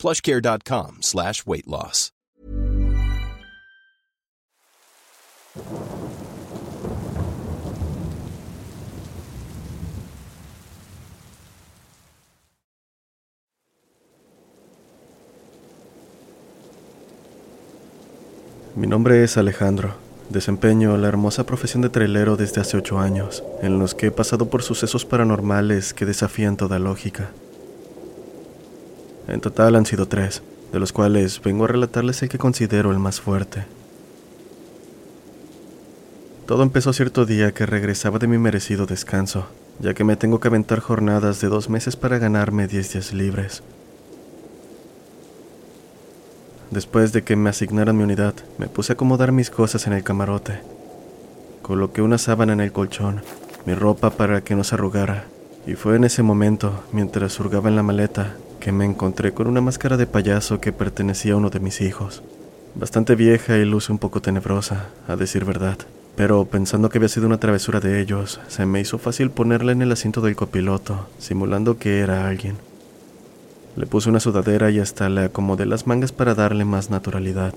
plushcare.com slash weight loss. Mi nombre es Alejandro. Desempeño la hermosa profesión de trailero desde hace ocho años, en los que he pasado por sucesos paranormales que desafían toda lógica. En total han sido tres, de los cuales vengo a relatarles el que considero el más fuerte. Todo empezó cierto día que regresaba de mi merecido descanso, ya que me tengo que aventar jornadas de dos meses para ganarme diez días libres. Después de que me asignaran mi unidad, me puse a acomodar mis cosas en el camarote. Coloqué una sábana en el colchón, mi ropa para que no se arrugara, y fue en ese momento, mientras hurgaba en la maleta, que me encontré con una máscara de payaso que pertenecía a uno de mis hijos. Bastante vieja y luce un poco tenebrosa, a decir verdad, pero pensando que había sido una travesura de ellos, se me hizo fácil ponerla en el asiento del copiloto, simulando que era alguien. Le puse una sudadera y hasta le acomodé las mangas para darle más naturalidad.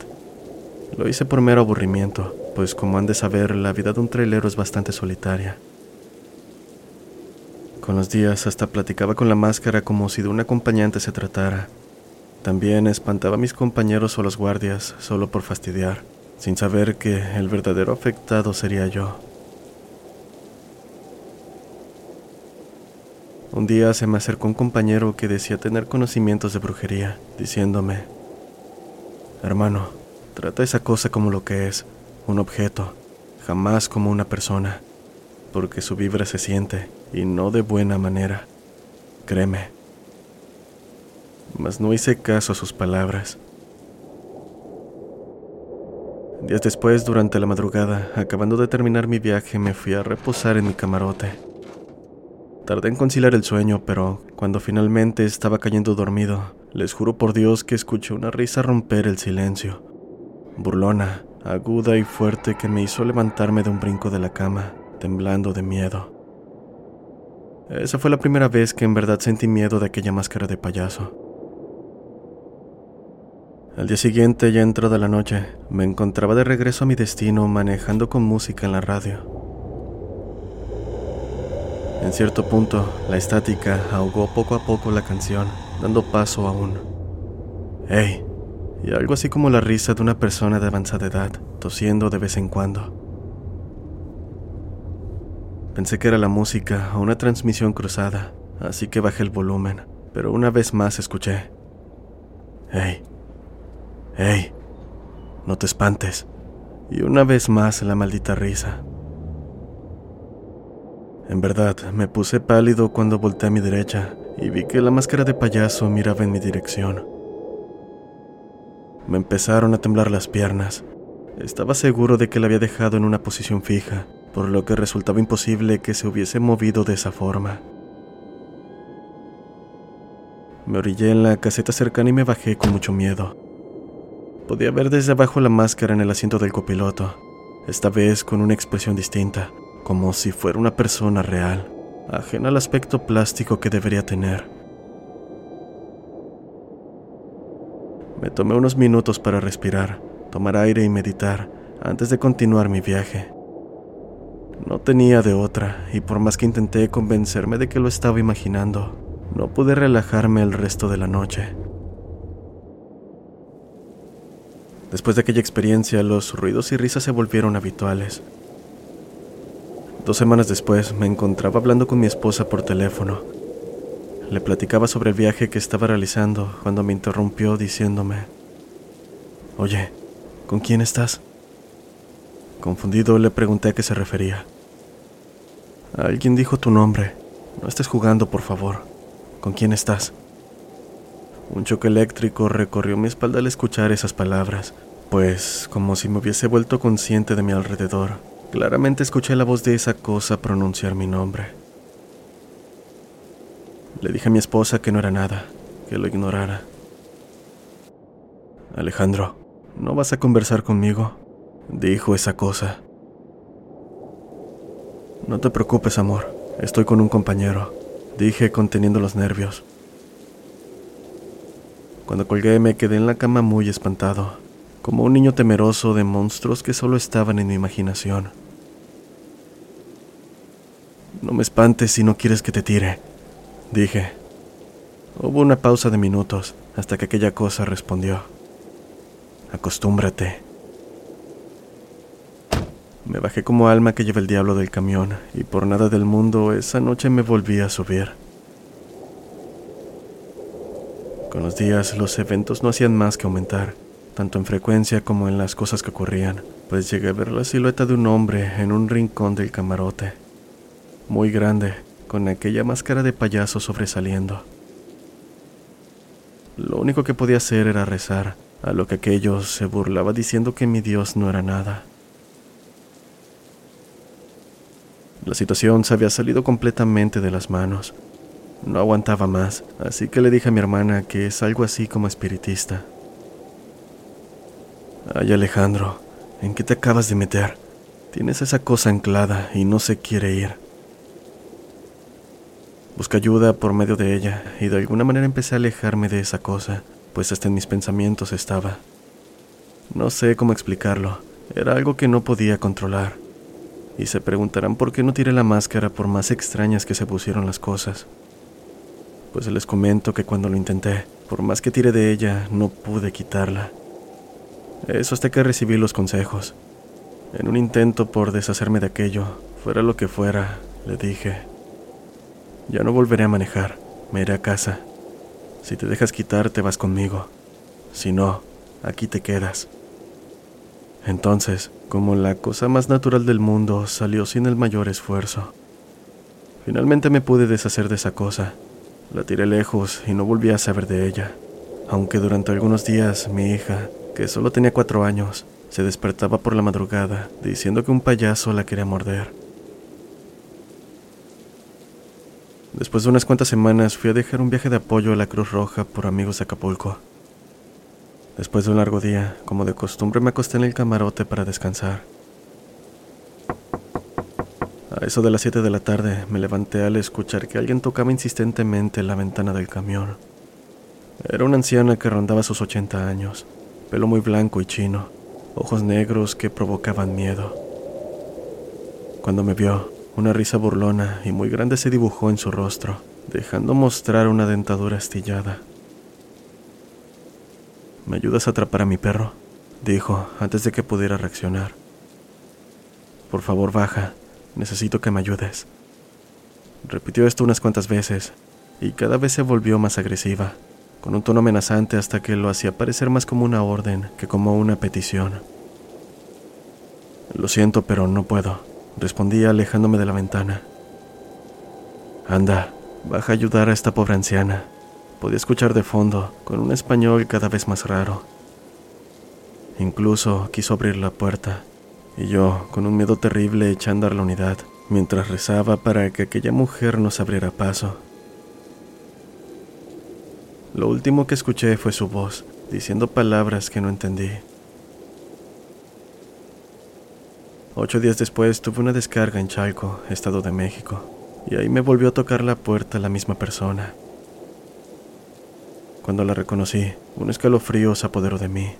Lo hice por mero aburrimiento, pues como han de saber, la vida de un trailero es bastante solitaria. Con los días hasta platicaba con la máscara como si de un acompañante se tratara. También espantaba a mis compañeros o los guardias solo por fastidiar, sin saber que el verdadero afectado sería yo. Un día se me acercó un compañero que decía tener conocimientos de brujería, diciéndome, Hermano, trata esa cosa como lo que es, un objeto, jamás como una persona, porque su vibra se siente, y no de buena manera. Créeme. Mas no hice caso a sus palabras. Días después, durante la madrugada, acabando de terminar mi viaje, me fui a reposar en mi camarote. Tardé en conciliar el sueño, pero cuando finalmente estaba cayendo dormido, les juro por Dios que escuché una risa romper el silencio. Burlona, aguda y fuerte que me hizo levantarme de un brinco de la cama, temblando de miedo. Esa fue la primera vez que en verdad sentí miedo de aquella máscara de payaso. Al día siguiente, ya entrada la noche, me encontraba de regreso a mi destino manejando con música en la radio. En cierto punto, la estática ahogó poco a poco la canción, dando paso a un ¡Hey! y algo así como la risa de una persona de avanzada edad, tosiendo de vez en cuando. Pensé que era la música o una transmisión cruzada, así que bajé el volumen, pero una vez más escuché ¡Hey! ¡Hey! No te espantes. Y una vez más la maldita risa. En verdad, me puse pálido cuando volteé a mi derecha y vi que la máscara de payaso miraba en mi dirección. Me empezaron a temblar las piernas. Estaba seguro de que la había dejado en una posición fija, por lo que resultaba imposible que se hubiese movido de esa forma. Me orillé en la caseta cercana y me bajé con mucho miedo. Podía ver desde abajo la máscara en el asiento del copiloto, esta vez con una expresión distinta, como si fuera una persona real, ajena al aspecto plástico que debería tener. Me tomé unos minutos para respirar, tomar aire y meditar antes de continuar mi viaje. No tenía de otra, y por más que intenté convencerme de que lo estaba imaginando, no pude relajarme el resto de la noche. Después de aquella experiencia, los ruidos y risas se volvieron habituales, Dos semanas después me encontraba hablando con mi esposa por teléfono. Le platicaba sobre el viaje que estaba realizando cuando me interrumpió diciéndome, Oye, ¿con quién estás? Confundido le pregunté a qué se refería. Alguien dijo tu nombre. No estés jugando, por favor. ¿Con quién estás? Un choque eléctrico recorrió mi espalda al escuchar esas palabras, pues, como si me hubiese vuelto consciente de mi alrededor, claramente escuché la voz de esa cosa pronunciar mi nombre. Le dije a mi esposa que no era nada, que lo ignorara. Alejandro, ¿no vas a conversar conmigo? Dijo esa cosa. No te preocupes, amor. Estoy con un compañero, dije conteniendo los nervios. Cuando colgué me quedé en la cama muy espantado, como un niño temeroso de monstruos que solo estaban en mi imaginación. No me espantes si no quieres que te tire, dije. Hubo una pausa de minutos hasta que aquella cosa respondió. Acostúmbrate. Me bajé como alma que lleva el diablo del camión y por nada del mundo esa noche me volví a subir. Con los días los eventos no hacían más que aumentar, tanto en frecuencia como en las cosas que ocurrían, pues llegué a ver la silueta de un hombre en un rincón del camarote, muy grande, con aquella máscara de payaso sobresaliendo. Lo único que podía hacer era rezar, a lo que aquello se burlaba diciendo que mi Dios no era nada. La situación se había salido completamente de las manos. No aguantaba más, así que le dije a mi hermana que es algo así como espiritista. Ay Alejandro, ¿en qué te acabas de meter? Tienes esa cosa anclada y no se quiere ir. Busqué ayuda por medio de ella y de alguna manera empecé a alejarme de esa cosa, pues hasta en mis pensamientos estaba. No sé cómo explicarlo, era algo que no podía controlar y se preguntarán por qué no tiré la máscara por más extrañas que se pusieron las cosas. Pues les comento que cuando lo intenté, por más que tiré de ella, no pude quitarla. Eso hasta que recibí los consejos. En un intento por deshacerme de aquello, fuera lo que fuera, le dije, ya no volveré a manejar, me iré a casa. Si te dejas quitar, te vas conmigo. Si no, aquí te quedas. Entonces, como la cosa más natural del mundo, salió sin el mayor esfuerzo. Finalmente me pude deshacer de esa cosa. La tiré lejos y no volví a saber de ella, aunque durante algunos días mi hija, que solo tenía cuatro años, se despertaba por la madrugada diciendo que un payaso la quería morder. Después de unas cuantas semanas fui a dejar un viaje de apoyo a la Cruz Roja por amigos de Acapulco. Después de un largo día, como de costumbre, me acosté en el camarote para descansar. A eso de las 7 de la tarde me levanté al escuchar que alguien tocaba insistentemente la ventana del camión. Era una anciana que rondaba sus 80 años, pelo muy blanco y chino, ojos negros que provocaban miedo. Cuando me vio, una risa burlona y muy grande se dibujó en su rostro, dejando mostrar una dentadura astillada. ¿Me ayudas a atrapar a mi perro? dijo antes de que pudiera reaccionar. Por favor, baja. Necesito que me ayudes. Repitió esto unas cuantas veces, y cada vez se volvió más agresiva, con un tono amenazante hasta que lo hacía parecer más como una orden que como una petición. Lo siento, pero no puedo, respondí alejándome de la ventana. Anda, baja a ayudar a esta pobre anciana, podía escuchar de fondo, con un español cada vez más raro. Incluso quiso abrir la puerta, y yo, con un miedo terrible, eché a la unidad, mientras rezaba para que aquella mujer nos abriera paso. Lo último que escuché fue su voz, diciendo palabras que no entendí. Ocho días después tuve una descarga en Chalco, Estado de México, y ahí me volvió a tocar la puerta la misma persona. Cuando la reconocí, un escalofrío se apoderó de mí.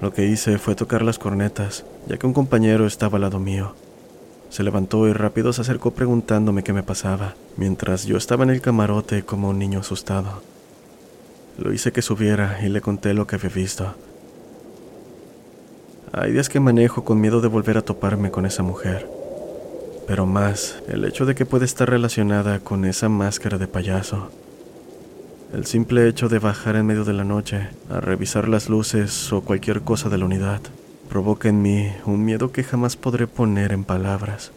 Lo que hice fue tocar las cornetas, ya que un compañero estaba al lado mío. Se levantó y rápido se acercó preguntándome qué me pasaba, mientras yo estaba en el camarote como un niño asustado. Lo hice que subiera y le conté lo que había visto. Hay días que manejo con miedo de volver a toparme con esa mujer, pero más el hecho de que puede estar relacionada con esa máscara de payaso. El simple hecho de bajar en medio de la noche a revisar las luces o cualquier cosa de la unidad provoca en mí un miedo que jamás podré poner en palabras.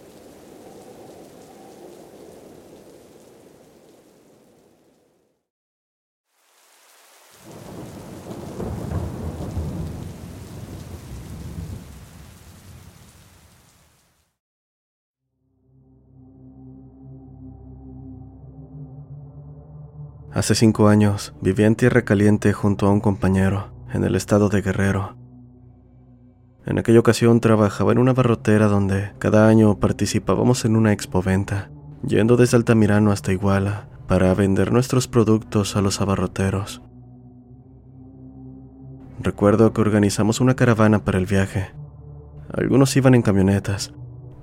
Hace cinco años vivía en Tierra Caliente junto a un compañero, en el estado de Guerrero. En aquella ocasión trabajaba en una barrotera donde cada año participábamos en una expoventa, yendo desde Altamirano hasta Iguala para vender nuestros productos a los abarroteros. Recuerdo que organizamos una caravana para el viaje. Algunos iban en camionetas,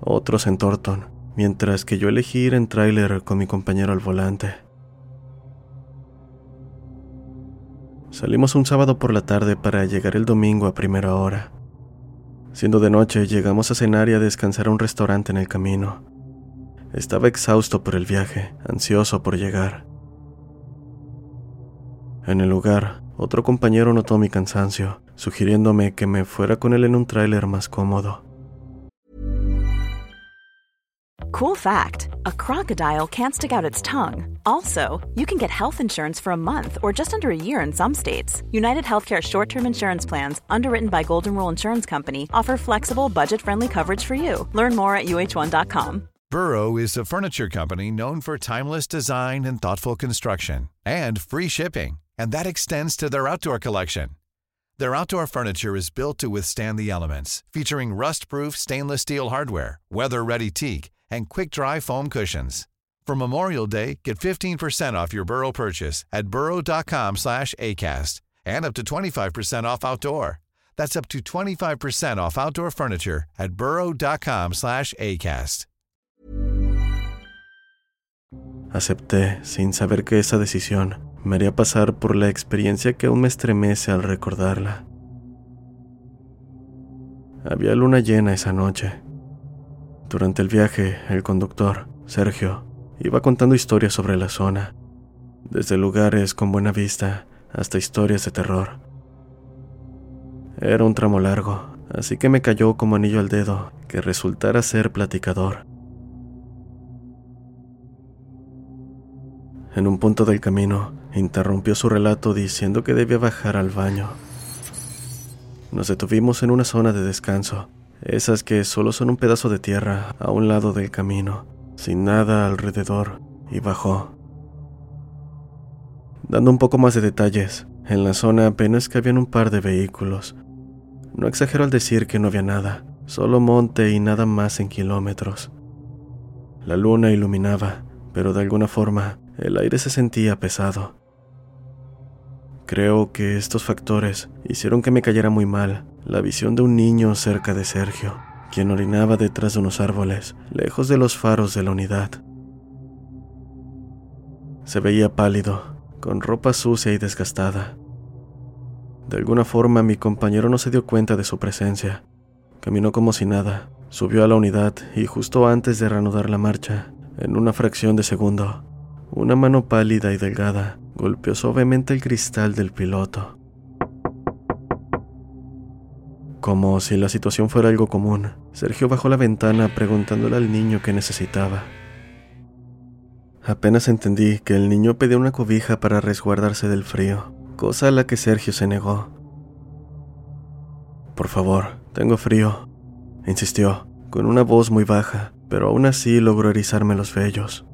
otros en Torton, mientras que yo elegí ir en tráiler con mi compañero al volante. Salimos un sábado por la tarde para llegar el domingo a primera hora. Siendo de noche, llegamos a cenar y a descansar a un restaurante en el camino. Estaba exhausto por el viaje, ansioso por llegar. En el lugar, otro compañero notó mi cansancio, sugiriéndome que me fuera con él en un tráiler más cómodo. Cool fact a crocodile can't stick out its tongue. Also, you can get health insurance for a month or just under a year in some states. United Healthcare short term insurance plans, underwritten by Golden Rule Insurance Company, offer flexible, budget friendly coverage for you. Learn more at uh1.com. Burrow is a furniture company known for timeless design and thoughtful construction and free shipping, and that extends to their outdoor collection. Their outdoor furniture is built to withstand the elements, featuring rust proof stainless steel hardware, weather ready teak and quick-dry foam cushions. For Memorial Day, get 15% off your Burrow purchase at burrow.com slash ACAST and up to 25% off outdoor. That's up to 25% off outdoor furniture at burrow.com slash ACAST. Acepté, sin saber que esa decisión me haría pasar por la experiencia que aún me estremece al recordarla. Había luna llena esa noche Durante el viaje, el conductor, Sergio, iba contando historias sobre la zona, desde lugares con buena vista hasta historias de terror. Era un tramo largo, así que me cayó como anillo al dedo que resultara ser platicador. En un punto del camino, interrumpió su relato diciendo que debía bajar al baño. Nos detuvimos en una zona de descanso esas que solo son un pedazo de tierra a un lado del camino, sin nada alrededor, y bajó. Dando un poco más de detalles, en la zona apenas cabían un par de vehículos. No exagero al decir que no había nada, solo monte y nada más en kilómetros. La luna iluminaba, pero de alguna forma el aire se sentía pesado. Creo que estos factores hicieron que me cayera muy mal la visión de un niño cerca de Sergio, quien orinaba detrás de unos árboles, lejos de los faros de la unidad. Se veía pálido, con ropa sucia y desgastada. De alguna forma mi compañero no se dio cuenta de su presencia. Caminó como si nada, subió a la unidad y justo antes de reanudar la marcha, en una fracción de segundo, una mano pálida y delgada golpeó suavemente el cristal del piloto. Como si la situación fuera algo común, Sergio bajó la ventana preguntándole al niño qué necesitaba. Apenas entendí que el niño pedía una cobija para resguardarse del frío, cosa a la que Sergio se negó. Por favor, tengo frío, insistió, con una voz muy baja, pero aún así logró erizarme los vellos.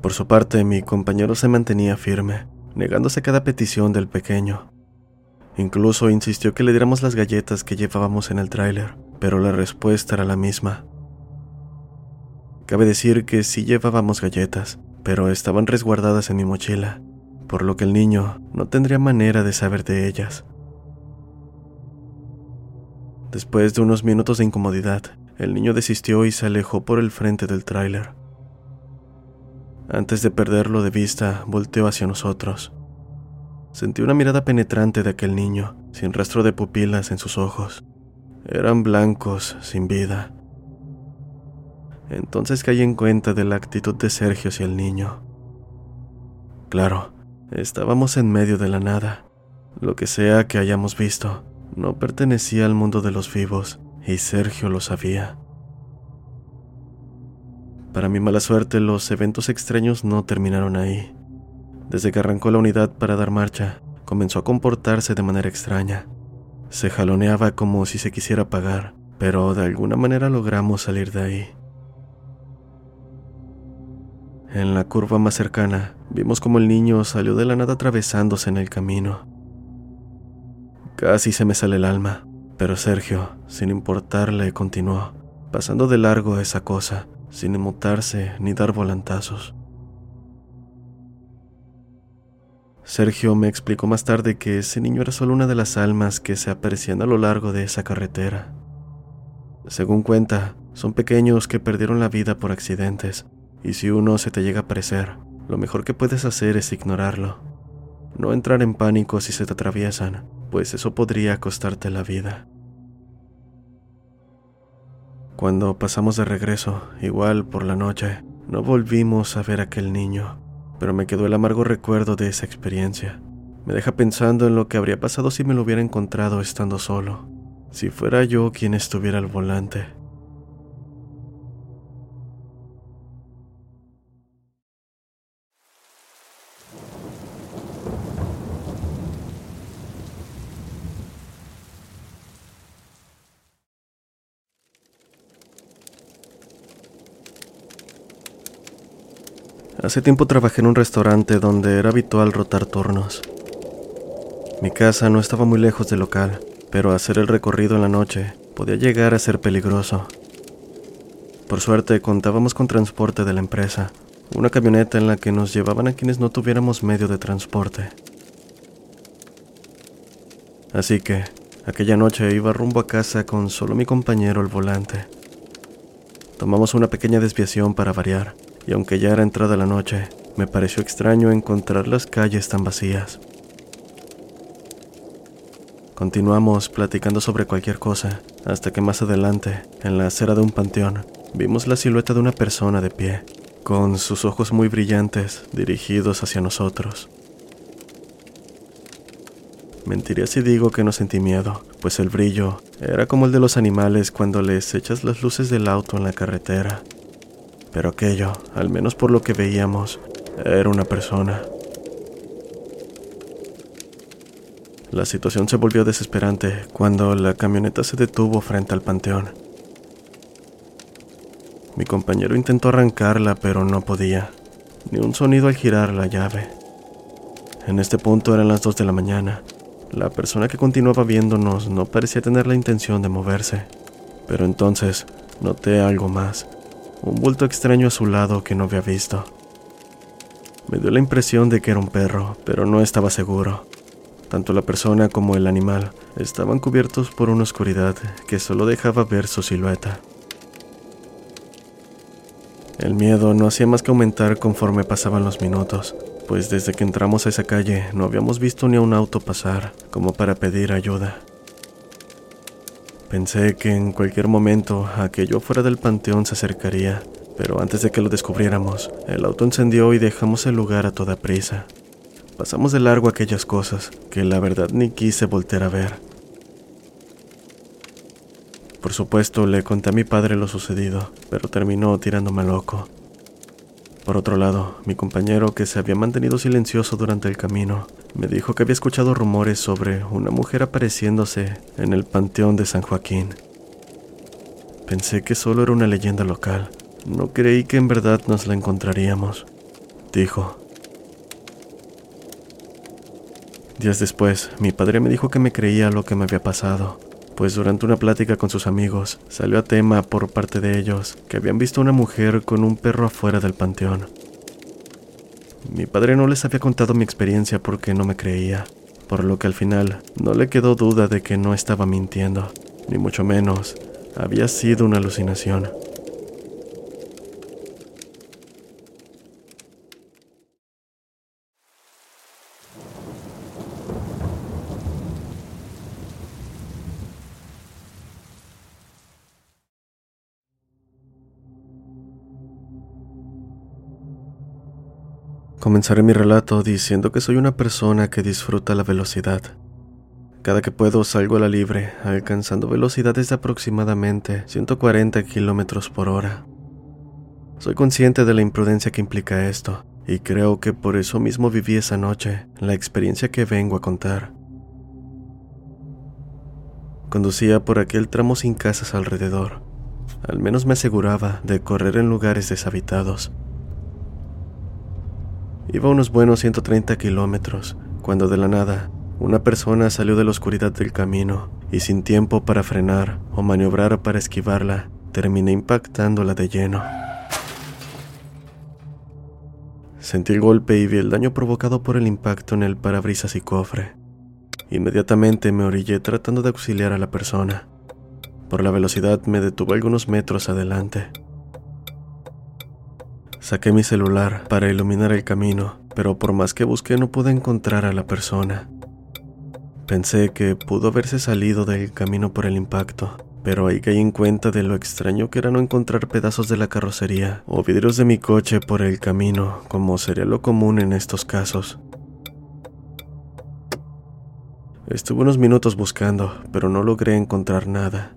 Por su parte, mi compañero se mantenía firme, negándose cada petición del pequeño. Incluso insistió que le diéramos las galletas que llevábamos en el tráiler, pero la respuesta era la misma. Cabe decir que sí llevábamos galletas, pero estaban resguardadas en mi mochila, por lo que el niño no tendría manera de saber de ellas. Después de unos minutos de incomodidad, el niño desistió y se alejó por el frente del tráiler. Antes de perderlo de vista, volteó hacia nosotros. Sentí una mirada penetrante de aquel niño, sin rastro de pupilas en sus ojos. Eran blancos, sin vida. Entonces caí en cuenta de la actitud de Sergio hacia el niño. Claro, estábamos en medio de la nada. Lo que sea que hayamos visto, no pertenecía al mundo de los vivos, y Sergio lo sabía. Para mi mala suerte, los eventos extraños no terminaron ahí. Desde que arrancó la unidad para dar marcha, comenzó a comportarse de manera extraña. Se jaloneaba como si se quisiera apagar, pero de alguna manera logramos salir de ahí. En la curva más cercana, vimos como el niño salió de la nada atravesándose en el camino. Casi se me sale el alma, pero Sergio, sin importarle, continuó, pasando de largo esa cosa, sin inmutarse ni dar volantazos. Sergio me explicó más tarde que ese niño era solo una de las almas que se aparecían a lo largo de esa carretera. Según cuenta, son pequeños que perdieron la vida por accidentes, y si uno se te llega a aparecer, lo mejor que puedes hacer es ignorarlo. No entrar en pánico si se te atraviesan, pues eso podría costarte la vida. Cuando pasamos de regreso, igual por la noche, no volvimos a ver a aquel niño pero me quedó el amargo recuerdo de esa experiencia. Me deja pensando en lo que habría pasado si me lo hubiera encontrado estando solo, si fuera yo quien estuviera al volante. Hace tiempo trabajé en un restaurante donde era habitual rotar turnos. Mi casa no estaba muy lejos del local, pero hacer el recorrido en la noche podía llegar a ser peligroso. Por suerte contábamos con transporte de la empresa, una camioneta en la que nos llevaban a quienes no tuviéramos medio de transporte. Así que, aquella noche iba rumbo a casa con solo mi compañero al volante. Tomamos una pequeña desviación para variar, y aunque ya era entrada la noche, me pareció extraño encontrar las calles tan vacías. Continuamos platicando sobre cualquier cosa, hasta que más adelante, en la acera de un panteón, vimos la silueta de una persona de pie, con sus ojos muy brillantes dirigidos hacia nosotros. Mentiría si digo que no sentí miedo, pues el brillo era como el de los animales cuando les echas las luces del auto en la carretera pero aquello, al menos por lo que veíamos, era una persona. La situación se volvió desesperante cuando la camioneta se detuvo frente al panteón. Mi compañero intentó arrancarla, pero no podía, ni un sonido al girar la llave. En este punto eran las dos de la mañana. La persona que continuaba viéndonos no parecía tener la intención de moverse, pero entonces noté algo más un bulto extraño a su lado que no había visto. Me dio la impresión de que era un perro, pero no estaba seguro. Tanto la persona como el animal estaban cubiertos por una oscuridad que solo dejaba ver su silueta. El miedo no hacía más que aumentar conforme pasaban los minutos, pues desde que entramos a esa calle no habíamos visto ni a un auto pasar como para pedir ayuda. Pensé que en cualquier momento aquello fuera del panteón se acercaría, pero antes de que lo descubriéramos, el auto encendió y dejamos el lugar a toda prisa. Pasamos de largo aquellas cosas que la verdad ni quise voltear a ver. Por supuesto, le conté a mi padre lo sucedido, pero terminó tirándome loco. Por otro lado, mi compañero, que se había mantenido silencioso durante el camino, me dijo que había escuchado rumores sobre una mujer apareciéndose en el Panteón de San Joaquín. Pensé que solo era una leyenda local. No creí que en verdad nos la encontraríamos, dijo. Días después, mi padre me dijo que me creía lo que me había pasado, pues durante una plática con sus amigos salió a tema por parte de ellos que habían visto una mujer con un perro afuera del panteón. Mi padre no les había contado mi experiencia porque no me creía, por lo que al final no le quedó duda de que no estaba mintiendo, ni mucho menos había sido una alucinación. Comenzaré mi relato diciendo que soy una persona que disfruta la velocidad. Cada que puedo salgo a la libre, alcanzando velocidades de aproximadamente 140 km por hora. Soy consciente de la imprudencia que implica esto, y creo que por eso mismo viví esa noche la experiencia que vengo a contar. Conducía por aquel tramo sin casas alrededor. Al menos me aseguraba de correr en lugares deshabitados Iba unos buenos 130 kilómetros, cuando de la nada, una persona salió de la oscuridad del camino y sin tiempo para frenar o maniobrar para esquivarla, terminé impactándola de lleno. Sentí el golpe y vi el daño provocado por el impacto en el parabrisas y cofre. Inmediatamente me orillé tratando de auxiliar a la persona. Por la velocidad me detuve algunos metros adelante. Saqué mi celular para iluminar el camino, pero por más que busqué no pude encontrar a la persona. Pensé que pudo haberse salido del camino por el impacto, pero ahí caí en cuenta de lo extraño que era no encontrar pedazos de la carrocería o vidrios de mi coche por el camino, como sería lo común en estos casos. Estuve unos minutos buscando, pero no logré encontrar nada.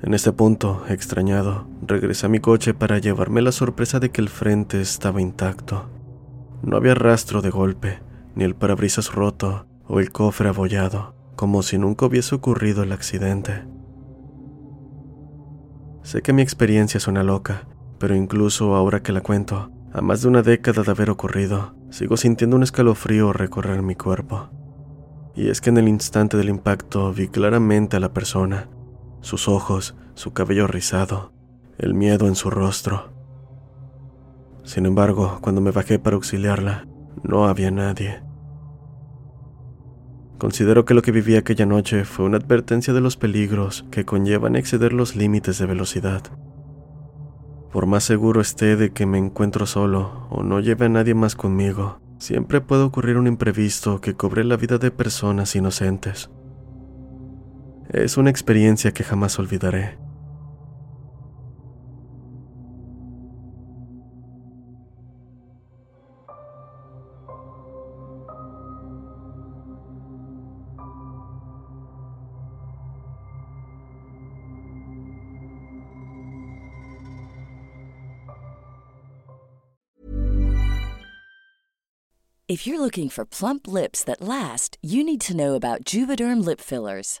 En este punto, extrañado, regresé a mi coche para llevarme la sorpresa de que el frente estaba intacto. No había rastro de golpe, ni el parabrisas roto, o el cofre abollado, como si nunca hubiese ocurrido el accidente. Sé que mi experiencia suena loca, pero incluso ahora que la cuento, a más de una década de haber ocurrido, sigo sintiendo un escalofrío recorrer mi cuerpo. Y es que en el instante del impacto vi claramente a la persona, sus ojos, su cabello rizado, el miedo en su rostro. Sin embargo, cuando me bajé para auxiliarla, no había nadie. Considero que lo que viví aquella noche fue una advertencia de los peligros que conllevan exceder los límites de velocidad. Por más seguro esté de que me encuentro solo o no lleve a nadie más conmigo, siempre puede ocurrir un imprevisto que cobre la vida de personas inocentes. Es una experiencia que jamás olvidaré. If you're looking for plump lips that last, you need to know about Juvederm lip fillers.